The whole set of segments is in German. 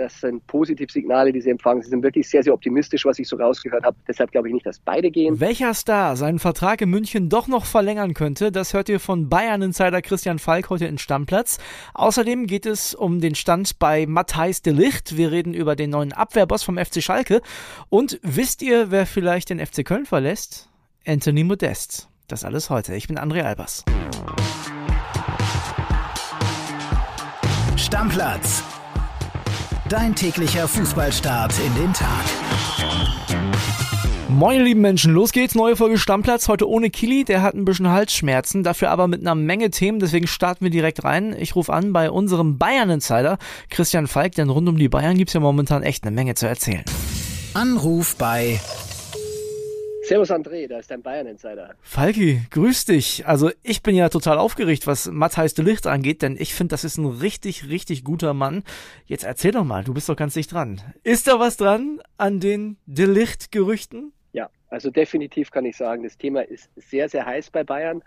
Das sind Positivsignale, die sie empfangen. Sie sind wirklich sehr, sehr optimistisch, was ich so rausgehört habe. Deshalb glaube ich nicht, dass beide gehen. Welcher Star seinen Vertrag in München doch noch verlängern könnte, das hört ihr von Bayern-Insider Christian Falk heute in Stammplatz. Außerdem geht es um den Stand bei Matthijs de Licht. Wir reden über den neuen Abwehrboss vom FC Schalke. Und wisst ihr, wer vielleicht den FC Köln verlässt? Anthony Modest. Das alles heute. Ich bin André Albers. Stammplatz. Dein täglicher Fußballstart in den Tag. Moin, ihr lieben Menschen, los geht's. Neue Folge Stammplatz. Heute ohne Kili, der hat ein bisschen Halsschmerzen, dafür aber mit einer Menge Themen. Deswegen starten wir direkt rein. Ich rufe an bei unserem Bayern-Insider Christian Falk, denn rund um die Bayern gibt's ja momentan echt eine Menge zu erzählen. Anruf bei Servus André, da ist dein Bayern-Insider. Falki, grüß dich. Also ich bin ja total aufgeregt, was Matthijs de Licht angeht, denn ich finde, das ist ein richtig, richtig guter Mann. Jetzt erzähl doch mal, du bist doch ganz dicht dran. Ist da was dran an den de Licht-Gerüchten? Ja, also definitiv kann ich sagen, das Thema ist sehr, sehr heiß bei Bayern.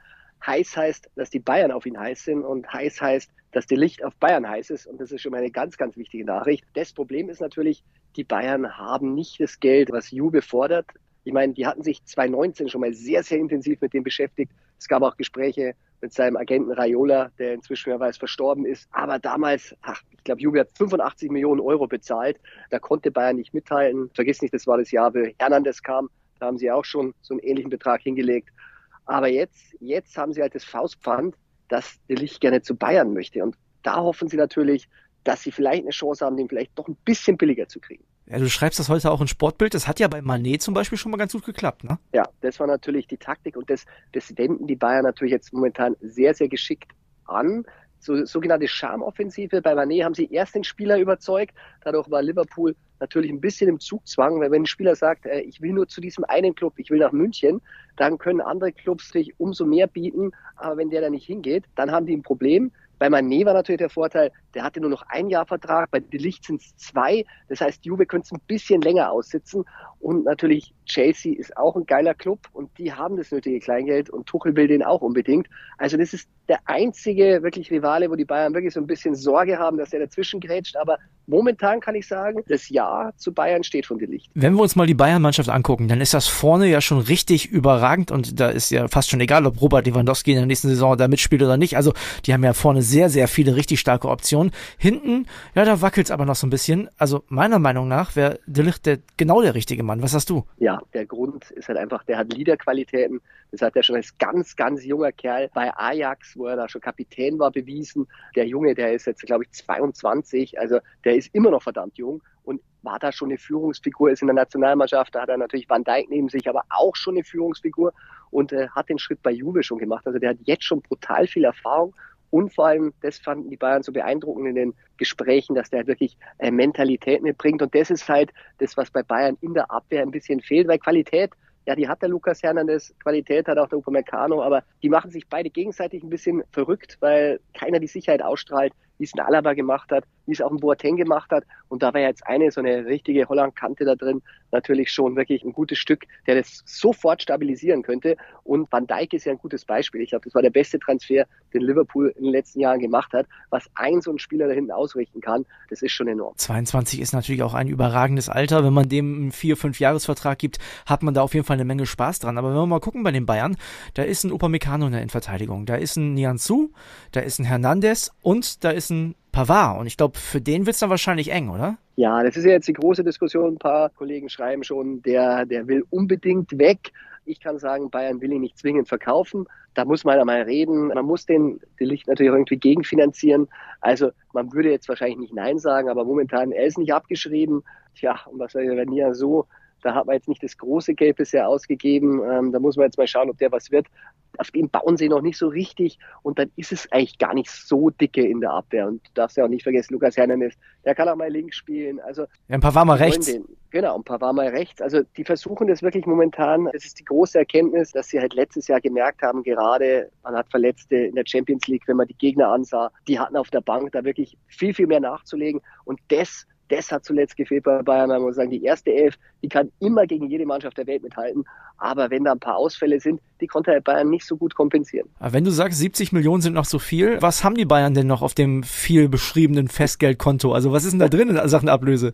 Heiß heißt, dass die Bayern auf ihn heiß sind und heiß heißt, dass die Licht auf Bayern heiß ist. Und das ist schon mal eine ganz, ganz wichtige Nachricht. Das Problem ist natürlich, die Bayern haben nicht das Geld, was Juve fordert. Ich meine, die hatten sich 2019 schon mal sehr, sehr intensiv mit dem beschäftigt. Es gab auch Gespräche mit seinem Agenten Raiola, der inzwischen, wer weiß, verstorben ist. Aber damals, ach, ich glaube, Juve hat 85 Millionen Euro bezahlt. Da konnte Bayern nicht mithalten. Vergiss nicht, das war das Jahr, wo Hernandez kam. Da haben sie auch schon so einen ähnlichen Betrag hingelegt. Aber jetzt, jetzt haben sie halt das Faustpfand, dass der Licht gerne zu Bayern möchte. Und da hoffen sie natürlich, dass sie vielleicht eine Chance haben, den vielleicht doch ein bisschen billiger zu kriegen. Ja, du schreibst das heute auch in Sportbild. Das hat ja bei Manet zum Beispiel schon mal ganz gut geklappt, ne? Ja, das war natürlich die Taktik und das, das wenden die Bayern natürlich jetzt momentan sehr, sehr geschickt an. So, sogenannte Charmoffensive. Bei Manet haben sie erst den Spieler überzeugt. Dadurch war Liverpool natürlich ein bisschen im Zugzwang, weil wenn ein Spieler sagt, äh, ich will nur zu diesem einen Club, ich will nach München, dann können andere Clubs sich umso mehr bieten. Aber wenn der da nicht hingeht, dann haben die ein Problem. Bei Mané war natürlich der Vorteil, der hatte nur noch ein Jahr Vertrag, bei Delicht sind es zwei. Das heißt, Juve könnte es ein bisschen länger aussitzen. Und natürlich, Chelsea ist auch ein geiler Club und die haben das nötige Kleingeld und Tuchel will den auch unbedingt. Also das ist der einzige wirklich Rivale, wo die Bayern wirklich so ein bisschen Sorge haben, dass er dazwischen grätscht. Aber momentan kann ich sagen, das Ja zu Bayern steht von Delicht. Wenn wir uns mal die Bayern-Mannschaft angucken, dann ist das vorne ja schon richtig überragend und da ist ja fast schon egal, ob Robert Lewandowski in der nächsten Saison da mitspielt oder nicht. Also die haben ja vorne sehr, sehr viele richtig starke Optionen. Hinten, ja, da wackelt es aber noch so ein bisschen. Also meiner Meinung nach wäre Delicht der, genau der richtige Mann. Was hast du? Ja, der Grund ist halt einfach, der hat Leaderqualitäten. Das hat er schon als ganz, ganz junger Kerl bei Ajax, wo er da schon Kapitän war, bewiesen. Der Junge, der ist jetzt, glaube ich, 22. Also der ist immer noch verdammt jung und war da schon eine Führungsfigur, ist in der Nationalmannschaft, da hat er natürlich Van Dijk neben sich, aber auch schon eine Führungsfigur und äh, hat den Schritt bei Juve schon gemacht. Also der hat jetzt schon brutal viel Erfahrung und vor allem, das fanden die Bayern so beeindruckend in den Gesprächen, dass der halt wirklich äh, Mentalität mitbringt. Und das ist halt das, was bei Bayern in der Abwehr ein bisschen fehlt, weil Qualität, ja, die hat der Lukas Hernandez, Qualität hat auch der Upamecano, aber die machen sich beide gegenseitig ein bisschen verrückt, weil keiner die Sicherheit ausstrahlt, wie es ein Alaba gemacht hat, wie es auch ein Boateng gemacht hat. Und da war jetzt eine so eine richtige Holland-Kante da drin, natürlich schon wirklich ein gutes Stück, der das sofort stabilisieren könnte. Und Van Dijk ist ja ein gutes Beispiel. Ich glaube, das war der beste Transfer, den Liverpool in den letzten Jahren gemacht hat. Was ein so ein Spieler da hinten ausrichten kann, das ist schon enorm. 22 ist natürlich auch ein überragendes Alter. Wenn man dem einen vier, fünf Jahresvertrag gibt, hat man da auf jeden Fall eine Menge Spaß dran. Aber wenn wir mal gucken bei den Bayern, da ist ein Upamecano in der Innenverteidigung, da ist ein Nianzou, da ist ein Hernandez und da ist ein Pavard. Und ich glaube, für den wird es dann wahrscheinlich eng, oder? Ja, das ist ja jetzt die große Diskussion. Ein paar Kollegen schreiben schon, der, der will unbedingt weg. Ich kann sagen, Bayern will ihn nicht zwingend verkaufen. Da muss man einmal reden. Man muss den, Licht natürlich irgendwie gegenfinanzieren. Also man würde jetzt wahrscheinlich nicht Nein sagen, aber momentan, er ist nicht abgeschrieben. Tja, und was soll ich, wenn ja so da hat man jetzt nicht das große Geld bisher ausgegeben. Ähm, da muss man jetzt mal schauen, ob der was wird. Auf dem bauen sie noch nicht so richtig und dann ist es eigentlich gar nicht so dicke in der Abwehr. Und du darfst ja auch nicht vergessen, Lukas Hernandez, der kann auch mal links spielen. Also ja, ein paar war mal rechts. Den, genau, ein paar war mal rechts. Also die versuchen das wirklich momentan. Das ist die große Erkenntnis, dass sie halt letztes Jahr gemerkt haben, gerade man hat Verletzte in der Champions League, wenn man die Gegner ansah, die hatten auf der Bank da wirklich viel, viel mehr nachzulegen. Und das das hat zuletzt gefehlt bei Bayern. Man muss sagen, die erste Elf, die kann immer gegen jede Mannschaft der Welt mithalten. Aber wenn da ein paar Ausfälle sind, die konnte halt Bayern nicht so gut kompensieren. Aber wenn du sagst, 70 Millionen sind noch so viel, was haben die Bayern denn noch auf dem viel beschriebenen Festgeldkonto? Also was ist denn da drin in Sachen Ablöse?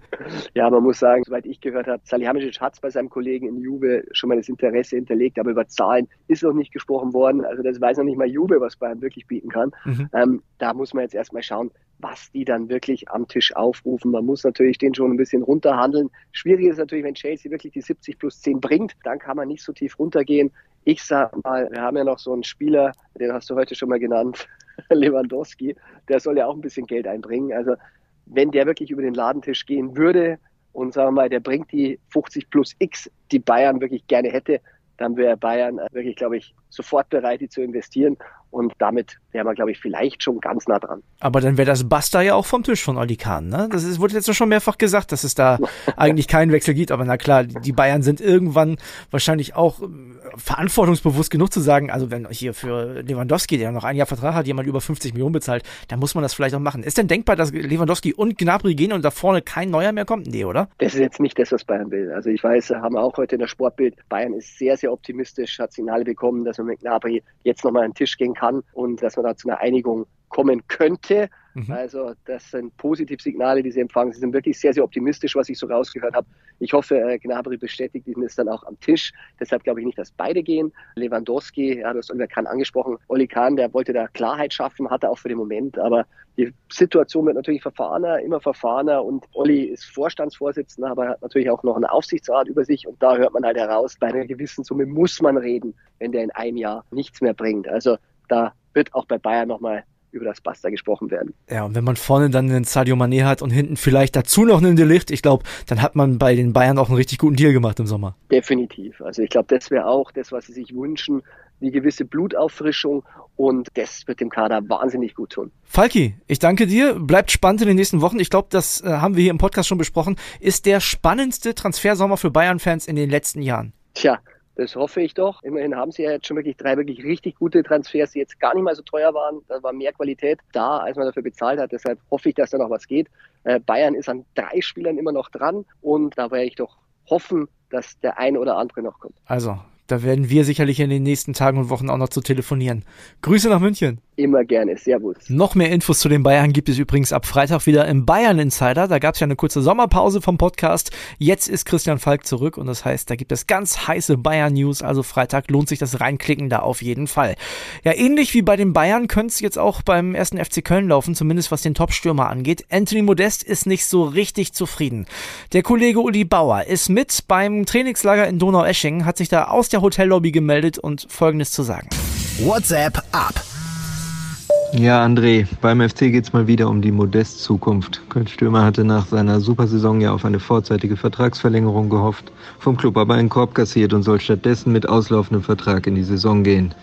Ja, man muss sagen, soweit ich gehört habe, Salihamidzic hat es bei seinem Kollegen in Juve schon mal das Interesse hinterlegt, aber über Zahlen ist noch nicht gesprochen worden. Also das weiß noch nicht mal Juve, was Bayern wirklich bieten kann. Mhm. Ähm, da muss man jetzt erstmal schauen, was die dann wirklich am Tisch aufrufen. Man muss natürlich den schon ein bisschen runterhandeln. Schwierig ist natürlich, wenn Chelsea wirklich die 70 plus 10 bringt, dann kann man nicht so tief runtergehen. Ich sag mal, wir haben ja noch so einen Spieler, den hast du heute schon mal genannt, Lewandowski, der soll ja auch ein bisschen Geld einbringen. Also wenn der wirklich über den Ladentisch gehen würde und sagen wir mal, der bringt die 50 plus X, die Bayern wirklich gerne hätte, dann wäre Bayern wirklich, glaube ich, sofort bereit, die zu investieren. Und damit wäre man, glaube ich, vielleicht schon ganz nah dran. Aber dann wäre das Basta ja auch vom Tisch von Oli Kahn, ne? Das ist, wurde jetzt schon mehrfach gesagt, dass es da eigentlich keinen Wechsel gibt. Aber na klar, die Bayern sind irgendwann wahrscheinlich auch äh, verantwortungsbewusst genug zu sagen, also wenn hier für Lewandowski, der noch ein Jahr Vertrag hat, jemand über 50 Millionen bezahlt, dann muss man das vielleicht auch machen. Ist denn denkbar, dass Lewandowski und Gnabry gehen und da vorne kein Neuer mehr kommt? Nee, oder? Das ist jetzt nicht das, was Bayern will. Also ich weiß, haben wir auch heute in der Sportbild, Bayern ist sehr, sehr optimistisch, hat Signale bekommen, dass mit Gnabry jetzt nochmal an den Tisch gehen kann und dass man da zu einer Einigung kommen könnte. Mhm. Also das sind Positivsignale, die sie empfangen. Sie sind wirklich sehr, sehr optimistisch, was ich so rausgehört habe. Ich hoffe, äh, Gnabry bestätigt ihn ist dann auch am Tisch. Deshalb glaube ich nicht, dass beide gehen. Lewandowski, ja, du hast Oliver Kahn angesprochen. Oli Kahn, der wollte da Klarheit schaffen, hat er auch für den Moment. Aber die Situation wird natürlich verfahrener, immer verfahrener. Und Olli ist Vorstandsvorsitzender, aber hat natürlich auch noch einen Aufsichtsrat über sich. Und da hört man halt heraus, bei einer gewissen Summe muss man reden, wenn der in einem Jahr nichts mehr bringt. Also da wird auch bei Bayern nochmal über das Basta gesprochen werden. Ja, und wenn man vorne dann einen Sadio Mané hat und hinten vielleicht dazu noch einen Delicht, ich glaube, dann hat man bei den Bayern auch einen richtig guten Deal gemacht im Sommer. Definitiv. Also ich glaube, das wäre auch das, was sie sich wünschen, die gewisse Blutauffrischung und das wird dem Kader wahnsinnig gut tun. Falki, ich danke dir. Bleibt spannend in den nächsten Wochen. Ich glaube, das äh, haben wir hier im Podcast schon besprochen. Ist der spannendste Transfersommer für Bayern-Fans in den letzten Jahren. Tja, das hoffe ich doch. Immerhin haben sie ja jetzt schon wirklich drei wirklich richtig gute Transfers, die jetzt gar nicht mal so teuer waren. Da war mehr Qualität da, als man dafür bezahlt hat. Deshalb hoffe ich, dass da noch was geht. Äh, Bayern ist an drei Spielern immer noch dran und da werde ich doch hoffen, dass der eine oder andere noch kommt. Also, da werden wir sicherlich in den nächsten Tagen und Wochen auch noch zu telefonieren. Grüße nach München. Immer gerne. Servus. Noch mehr Infos zu den Bayern gibt es übrigens ab Freitag wieder im Bayern Insider. Da gab es ja eine kurze Sommerpause vom Podcast. Jetzt ist Christian Falk zurück und das heißt, da gibt es ganz heiße Bayern News. Also Freitag lohnt sich das Reinklicken da auf jeden Fall. Ja, ähnlich wie bei den Bayern könnte es jetzt auch beim ersten FC Köln laufen, zumindest was den Topstürmer angeht. Anthony Modest ist nicht so richtig zufrieden. Der Kollege Uli Bauer ist mit beim Trainingslager in Donaueschingen, hat sich da aus der der Hotellobby gemeldet und Folgendes zu sagen. WhatsApp ab. Ja, André, beim FC geht es mal wieder um die Modest-Zukunft. Köln Stürmer hatte nach seiner Supersaison ja auf eine vorzeitige Vertragsverlängerung gehofft, vom Club aber einen Korb kassiert und soll stattdessen mit auslaufendem Vertrag in die Saison gehen.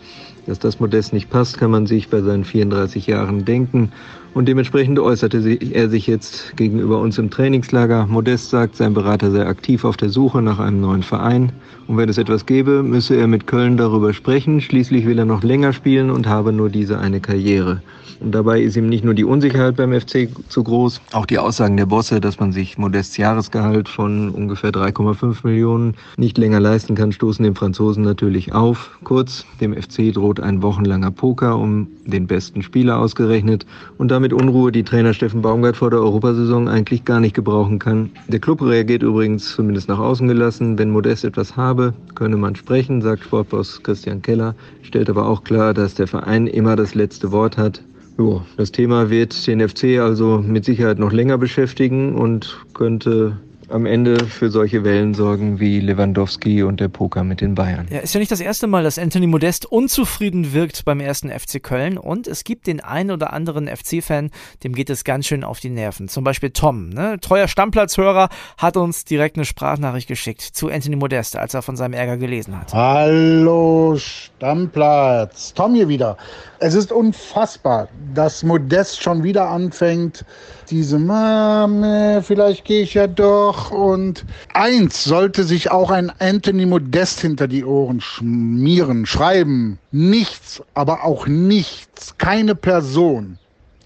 Dass das Modest nicht passt, kann man sich bei seinen 34 Jahren denken. Und dementsprechend äußerte er sich jetzt gegenüber uns im Trainingslager. Modest sagt, sein Berater sei aktiv auf der Suche nach einem neuen Verein. Und wenn es etwas gäbe, müsse er mit Köln darüber sprechen. Schließlich will er noch länger spielen und habe nur diese eine Karriere. Und dabei ist ihm nicht nur die Unsicherheit beim FC zu groß, auch die Aussagen der Bosse, dass man sich Modests Jahresgehalt von ungefähr 3,5 Millionen nicht länger leisten kann, stoßen dem Franzosen natürlich auf. Kurz, dem FC droht ein wochenlanger Poker um den besten Spieler ausgerechnet und damit Unruhe, die Trainer Steffen Baumgart vor der Europasaison eigentlich gar nicht gebrauchen kann. Der Club reagiert übrigens zumindest nach außen gelassen, wenn Modest etwas habe, könne man sprechen, sagt Sportboss Christian Keller, stellt aber auch klar, dass der Verein immer das letzte Wort hat. Jo, das Thema wird den FC also mit Sicherheit noch länger beschäftigen und könnte am Ende für solche Wellen sorgen wie Lewandowski und der Poker mit den Bayern. Ja, ist ja nicht das erste Mal, dass Anthony Modest unzufrieden wirkt beim ersten FC Köln und es gibt den einen oder anderen FC-Fan, dem geht es ganz schön auf die Nerven. Zum Beispiel Tom, ne? treuer Stammplatzhörer, hat uns direkt eine Sprachnachricht geschickt zu Anthony Modest, als er von seinem Ärger gelesen hat. Hallo Stammplatz, Tom hier wieder. Es ist unfassbar, dass Modest schon wieder anfängt, diese Mame, vielleicht gehe ich ja doch. Und eins sollte sich auch ein Anthony Modest hinter die Ohren schmieren, schreiben. Nichts, aber auch nichts, keine Person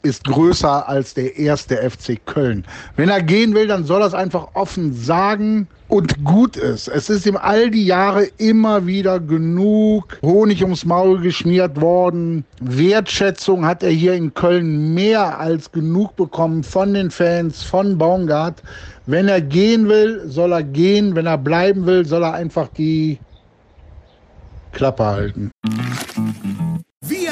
ist größer als der erste FC Köln. Wenn er gehen will, dann soll er es einfach offen sagen und gut ist. Es ist ihm all die Jahre immer wieder genug Honig ums Maul geschmiert worden. Wertschätzung hat er hier in Köln mehr als genug bekommen von den Fans, von Baumgart. Wenn er gehen will, soll er gehen. Wenn er bleiben will, soll er einfach die Klappe halten.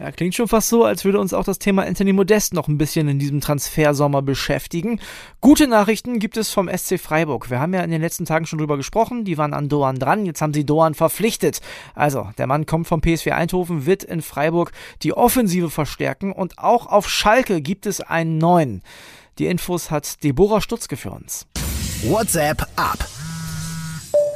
Ja, klingt schon fast so, als würde uns auch das Thema Anthony Modest noch ein bisschen in diesem Transfersommer beschäftigen. Gute Nachrichten gibt es vom SC Freiburg. Wir haben ja in den letzten Tagen schon drüber gesprochen. Die waren an Doan dran. Jetzt haben sie Doan verpflichtet. Also, der Mann kommt vom PSV Eindhoven, wird in Freiburg die Offensive verstärken und auch auf Schalke gibt es einen neuen. Die Infos hat Deborah Stutzke für uns. WhatsApp ab.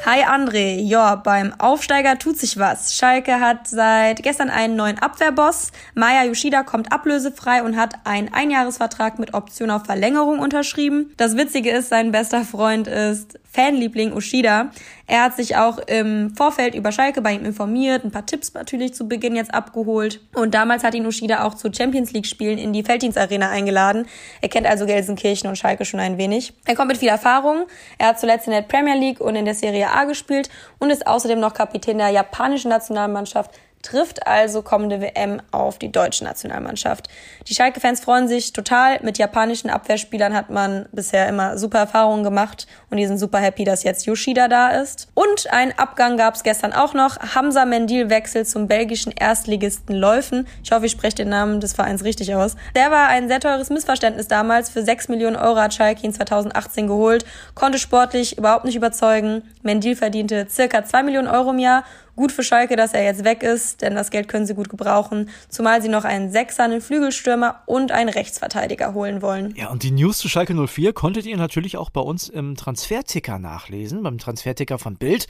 Hi André, ja, beim Aufsteiger tut sich was. Schalke hat seit gestern einen neuen Abwehrboss. Maya Yoshida kommt ablösefrei und hat einen Einjahresvertrag mit Option auf Verlängerung unterschrieben. Das Witzige ist, sein bester Freund ist Fanliebling Ushida. Er hat sich auch im Vorfeld über Schalke bei ihm informiert, ein paar Tipps natürlich zu Beginn jetzt abgeholt. Und damals hat ihn Ushida auch zu Champions League Spielen in die Felddienstarena eingeladen. Er kennt also Gelsenkirchen und Schalke schon ein wenig. Er kommt mit viel Erfahrung. Er hat zuletzt in der Premier League und in der Serie A gespielt und ist außerdem noch Kapitän der japanischen Nationalmannschaft trifft also kommende WM auf die deutsche Nationalmannschaft. Die Schalke-Fans freuen sich total. Mit japanischen Abwehrspielern hat man bisher immer super Erfahrungen gemacht und die sind super happy, dass jetzt Yoshida da ist. Und einen Abgang gab es gestern auch noch. Hamza Mendil wechselt zum belgischen Erstligisten Läufen. Ich hoffe, ich spreche den Namen des Vereins richtig aus. Der war ein sehr teures Missverständnis damals. Für 6 Millionen Euro hat Schalke ihn 2018 geholt, konnte sportlich überhaupt nicht überzeugen. Mendil verdiente circa 2 Millionen Euro im Jahr. Gut für Schalke, dass er jetzt weg ist, denn das Geld können sie gut gebrauchen, zumal sie noch einen Sechser, einen Flügelstürmer und einen Rechtsverteidiger holen wollen. Ja, und die News zu Schalke 04 konntet ihr natürlich auch bei uns im Transferticker nachlesen, beim Transferticker von Bild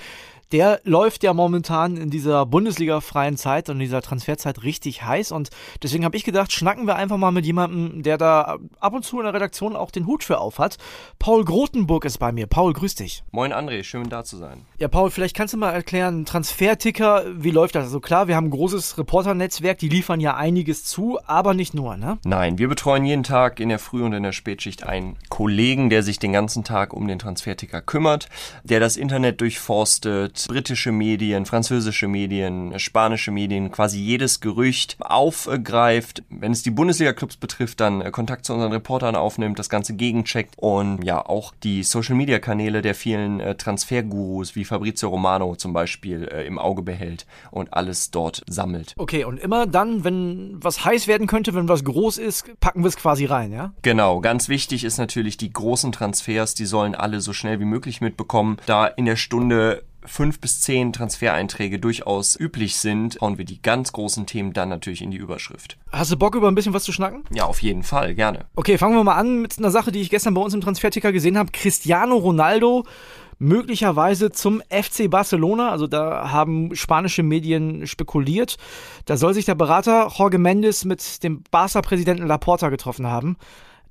der läuft ja momentan in dieser Bundesliga-freien Zeit und in dieser Transferzeit richtig heiß. Und deswegen habe ich gedacht, schnacken wir einfach mal mit jemandem, der da ab und zu in der Redaktion auch den Hut für auf hat. Paul Grotenburg ist bei mir. Paul, grüß dich. Moin André, schön da zu sein. Ja, Paul, vielleicht kannst du mal erklären, Transferticker, wie läuft das? Also klar, wir haben ein großes Reporternetzwerk, die liefern ja einiges zu, aber nicht nur, ne? Nein, wir betreuen jeden Tag in der Früh- und in der Spätschicht einen Kollegen, der sich den ganzen Tag um den Transferticker kümmert, der das Internet durchforstet, britische Medien, französische Medien, spanische Medien, quasi jedes Gerücht aufgreift. Wenn es die Bundesliga-Clubs betrifft, dann äh, Kontakt zu unseren Reportern aufnimmt, das Ganze gegencheckt und ja auch die Social-Media-Kanäle der vielen äh, Transfergurus wie Fabrizio Romano zum Beispiel äh, im Auge behält und alles dort sammelt. Okay, und immer dann, wenn was heiß werden könnte, wenn was groß ist, packen wir es quasi rein, ja? Genau, ganz wichtig ist natürlich die großen Transfers, die sollen alle so schnell wie möglich mitbekommen, da in der Stunde fünf bis zehn Transfereinträge durchaus üblich sind, hauen wir die ganz großen Themen dann natürlich in die Überschrift. Hast du Bock, über ein bisschen was zu schnacken? Ja, auf jeden Fall, gerne. Okay, fangen wir mal an mit einer Sache, die ich gestern bei uns im Transferticker gesehen habe. Cristiano Ronaldo möglicherweise zum FC Barcelona. Also da haben spanische Medien spekuliert. Da soll sich der Berater Jorge Mendes mit dem Barca-Präsidenten Laporta getroffen haben.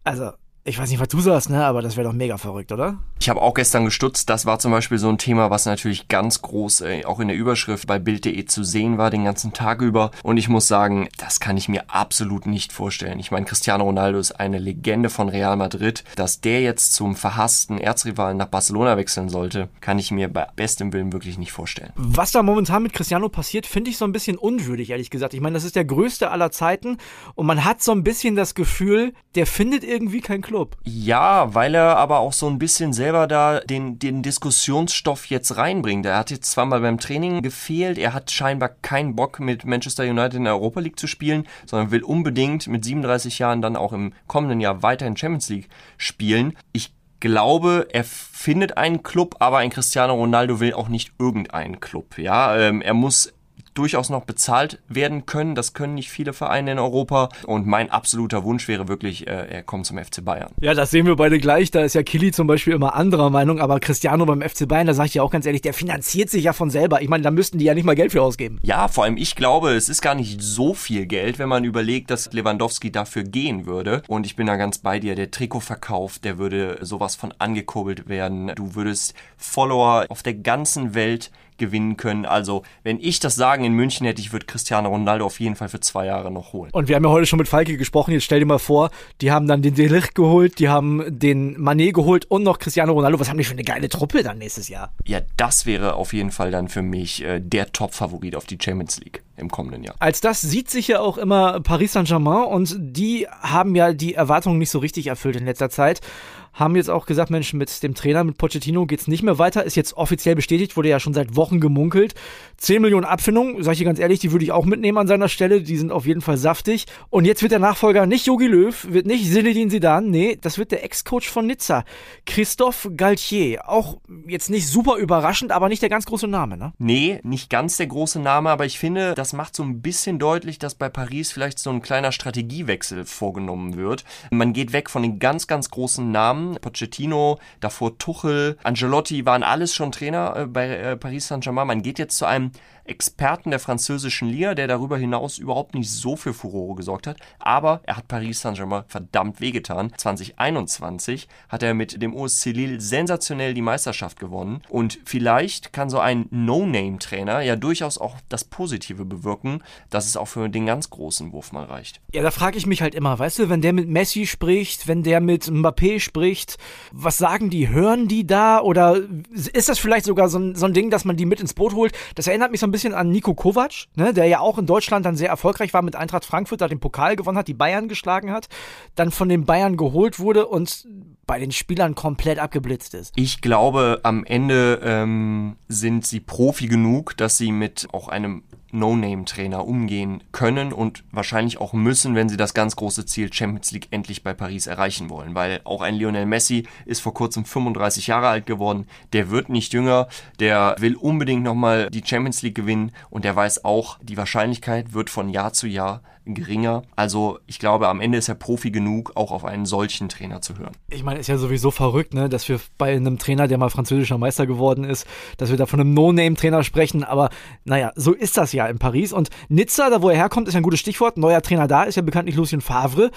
Also ich weiß nicht, was du sagst, ne? aber das wäre doch mega verrückt, oder? Ich habe auch gestern gestutzt. Das war zum Beispiel so ein Thema, was natürlich ganz groß äh, auch in der Überschrift bei Bild.de zu sehen war, den ganzen Tag über. Und ich muss sagen, das kann ich mir absolut nicht vorstellen. Ich meine, Cristiano Ronaldo ist eine Legende von Real Madrid. Dass der jetzt zum verhassten Erzrivalen nach Barcelona wechseln sollte, kann ich mir bei bestem Willen wirklich nicht vorstellen. Was da momentan mit Cristiano passiert, finde ich so ein bisschen unwürdig, ehrlich gesagt. Ich meine, das ist der größte aller Zeiten und man hat so ein bisschen das Gefühl, der findet irgendwie kein Club. Club. Ja, weil er aber auch so ein bisschen selber da den, den Diskussionsstoff jetzt reinbringt. Er hat jetzt zwar mal beim Training gefehlt, er hat scheinbar keinen Bock mit Manchester United in der Europa League zu spielen, sondern will unbedingt mit 37 Jahren dann auch im kommenden Jahr weiter in Champions League spielen. Ich glaube, er findet einen Club, aber ein Cristiano Ronaldo will auch nicht irgendeinen Club. Ja, ähm, er muss durchaus noch bezahlt werden können. Das können nicht viele Vereine in Europa. Und mein absoluter Wunsch wäre wirklich, äh, er kommt zum FC Bayern. Ja, das sehen wir beide gleich. Da ist ja Kili zum Beispiel immer anderer Meinung. Aber Cristiano beim FC Bayern, da sage ich ja auch ganz ehrlich, der finanziert sich ja von selber. Ich meine, da müssten die ja nicht mal Geld für ausgeben. Ja, vor allem ich glaube, es ist gar nicht so viel Geld, wenn man überlegt, dass Lewandowski dafür gehen würde. Und ich bin da ganz bei dir. Der Trikotverkauf, der würde sowas von angekurbelt werden. Du würdest Follower auf der ganzen Welt gewinnen können. Also, wenn ich das Sagen in München hätte, ich würde Cristiano Ronaldo auf jeden Fall für zwei Jahre noch holen. Und wir haben ja heute schon mit Falke gesprochen. Jetzt stell dir mal vor, die haben dann den Delicht geholt, die haben den Manet geholt und noch Cristiano Ronaldo. Was haben die für eine geile Truppe dann nächstes Jahr? Ja, das wäre auf jeden Fall dann für mich äh, der Top-Favorit auf die Champions League im kommenden Jahr. Als das sieht sich ja auch immer Paris Saint-Germain und die haben ja die Erwartungen nicht so richtig erfüllt in letzter Zeit haben jetzt auch gesagt, Mensch, mit dem Trainer, mit Pochettino geht's nicht mehr weiter. Ist jetzt offiziell bestätigt, wurde ja schon seit Wochen gemunkelt. 10 Millionen Abfindung, sag ich dir ganz ehrlich, die würde ich auch mitnehmen an seiner Stelle. Die sind auf jeden Fall saftig. Und jetzt wird der Nachfolger nicht Jogi Löw, wird nicht Zinedine Zidane, nee, das wird der Ex-Coach von Nizza, Christophe Galtier. Auch jetzt nicht super überraschend, aber nicht der ganz große Name, ne? Nee, nicht ganz der große Name, aber ich finde, das macht so ein bisschen deutlich, dass bei Paris vielleicht so ein kleiner Strategiewechsel vorgenommen wird. Man geht weg von den ganz, ganz großen Namen. Pochettino, davor Tuchel, Angelotti waren alles schon Trainer äh, bei äh, Paris Saint-Germain. Man geht jetzt zu einem Experten der französischen Liga, der darüber hinaus überhaupt nicht so für Furore gesorgt hat. Aber er hat Paris Saint-Germain verdammt wehgetan. 2021 hat er mit dem OSC Lille sensationell die Meisterschaft gewonnen. Und vielleicht kann so ein No-Name-Trainer ja durchaus auch das Positive bewirken, dass es auch für den ganz großen Wurf mal reicht. Ja, da frage ich mich halt immer, weißt du, wenn der mit Messi spricht, wenn der mit Mbappé spricht, was sagen die? Hören die da? Oder ist das vielleicht sogar so ein, so ein Ding, dass man die mit ins Boot holt? Das erinnert mich so ein bisschen an Nico Kovac, ne, der ja auch in Deutschland dann sehr erfolgreich war mit Eintracht Frankfurt, da den Pokal gewonnen hat, die Bayern geschlagen hat, dann von den Bayern geholt wurde und bei den Spielern komplett abgeblitzt ist. Ich glaube, am Ende ähm, sind sie Profi genug, dass sie mit auch einem No-Name-Trainer umgehen können und wahrscheinlich auch müssen, wenn sie das ganz große Ziel Champions League endlich bei Paris erreichen wollen. Weil auch ein Lionel Messi ist vor kurzem 35 Jahre alt geworden. Der wird nicht jünger. Der will unbedingt nochmal die Champions League gewinnen und der weiß auch, die Wahrscheinlichkeit wird von Jahr zu Jahr geringer. Also ich glaube, am Ende ist er Profi genug, auch auf einen solchen Trainer zu hören. Ich meine, ist ja sowieso verrückt, ne, dass wir bei einem Trainer, der mal französischer Meister geworden ist, dass wir da von einem No-Name-Trainer sprechen. Aber naja, so ist das ja in Paris. Und Nizza, da wo er herkommt, ist ein gutes Stichwort. Neuer Trainer da ist ja bekanntlich Lucien Favre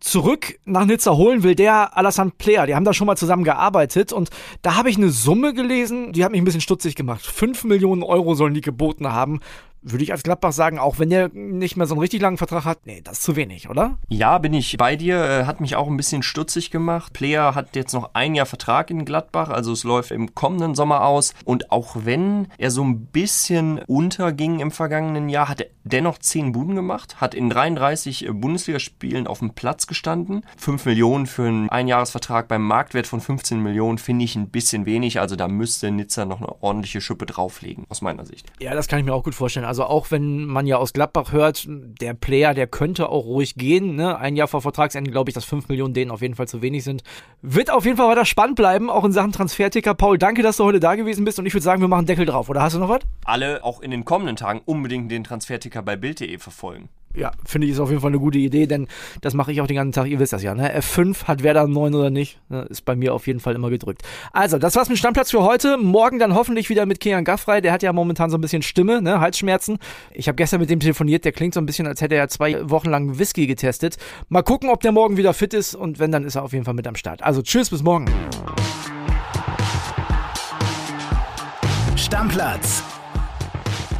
zurück nach Nizza holen will der Alassane Player. Die haben da schon mal zusammen gearbeitet und da habe ich eine Summe gelesen, die hat mich ein bisschen stutzig gemacht. Fünf Millionen Euro sollen die geboten haben würde ich als Gladbach sagen, auch wenn der nicht mehr so einen richtig langen Vertrag hat, nee, das ist zu wenig, oder? Ja, bin ich bei dir. Äh, hat mich auch ein bisschen stutzig gemacht. Player hat jetzt noch ein Jahr Vertrag in Gladbach, also es läuft im kommenden Sommer aus. Und auch wenn er so ein bisschen unterging im vergangenen Jahr, hat er dennoch 10 Buden gemacht, hat in 33 äh, Bundesligaspielen auf dem Platz gestanden. 5 Millionen für einen Einjahresvertrag beim Marktwert von 15 Millionen finde ich ein bisschen wenig. Also da müsste Nizza noch eine ordentliche Schippe drauflegen, aus meiner Sicht. Ja, das kann ich mir auch gut vorstellen. Also auch wenn man ja aus Gladbach hört, der Player, der könnte auch ruhig gehen. Ne? Ein Jahr vor Vertragsende glaube ich, dass 5 Millionen denen auf jeden Fall zu wenig sind. Wird auf jeden Fall weiter spannend bleiben, auch in Sachen Transferticker. Paul, danke, dass du heute da gewesen bist und ich würde sagen, wir machen Deckel drauf. Oder hast du noch was? Alle auch in den kommenden Tagen unbedingt den Transferticker bei Bild.de verfolgen ja, finde ich ist auf jeden Fall eine gute Idee, denn das mache ich auch den ganzen Tag, ihr wisst das ja, ne? F5 hat wer da 9 oder nicht, ne? ist bei mir auf jeden Fall immer gedrückt. Also, das war's mit Stammplatz für heute. Morgen dann hoffentlich wieder mit Kian Gaffrey, der hat ja momentan so ein bisschen Stimme, ne? Halsschmerzen. Ich habe gestern mit dem telefoniert, der klingt so ein bisschen, als hätte er zwei Wochen lang Whisky getestet. Mal gucken, ob der morgen wieder fit ist und wenn, dann ist er auf jeden Fall mit am Start. Also, tschüss, bis morgen. Stammplatz.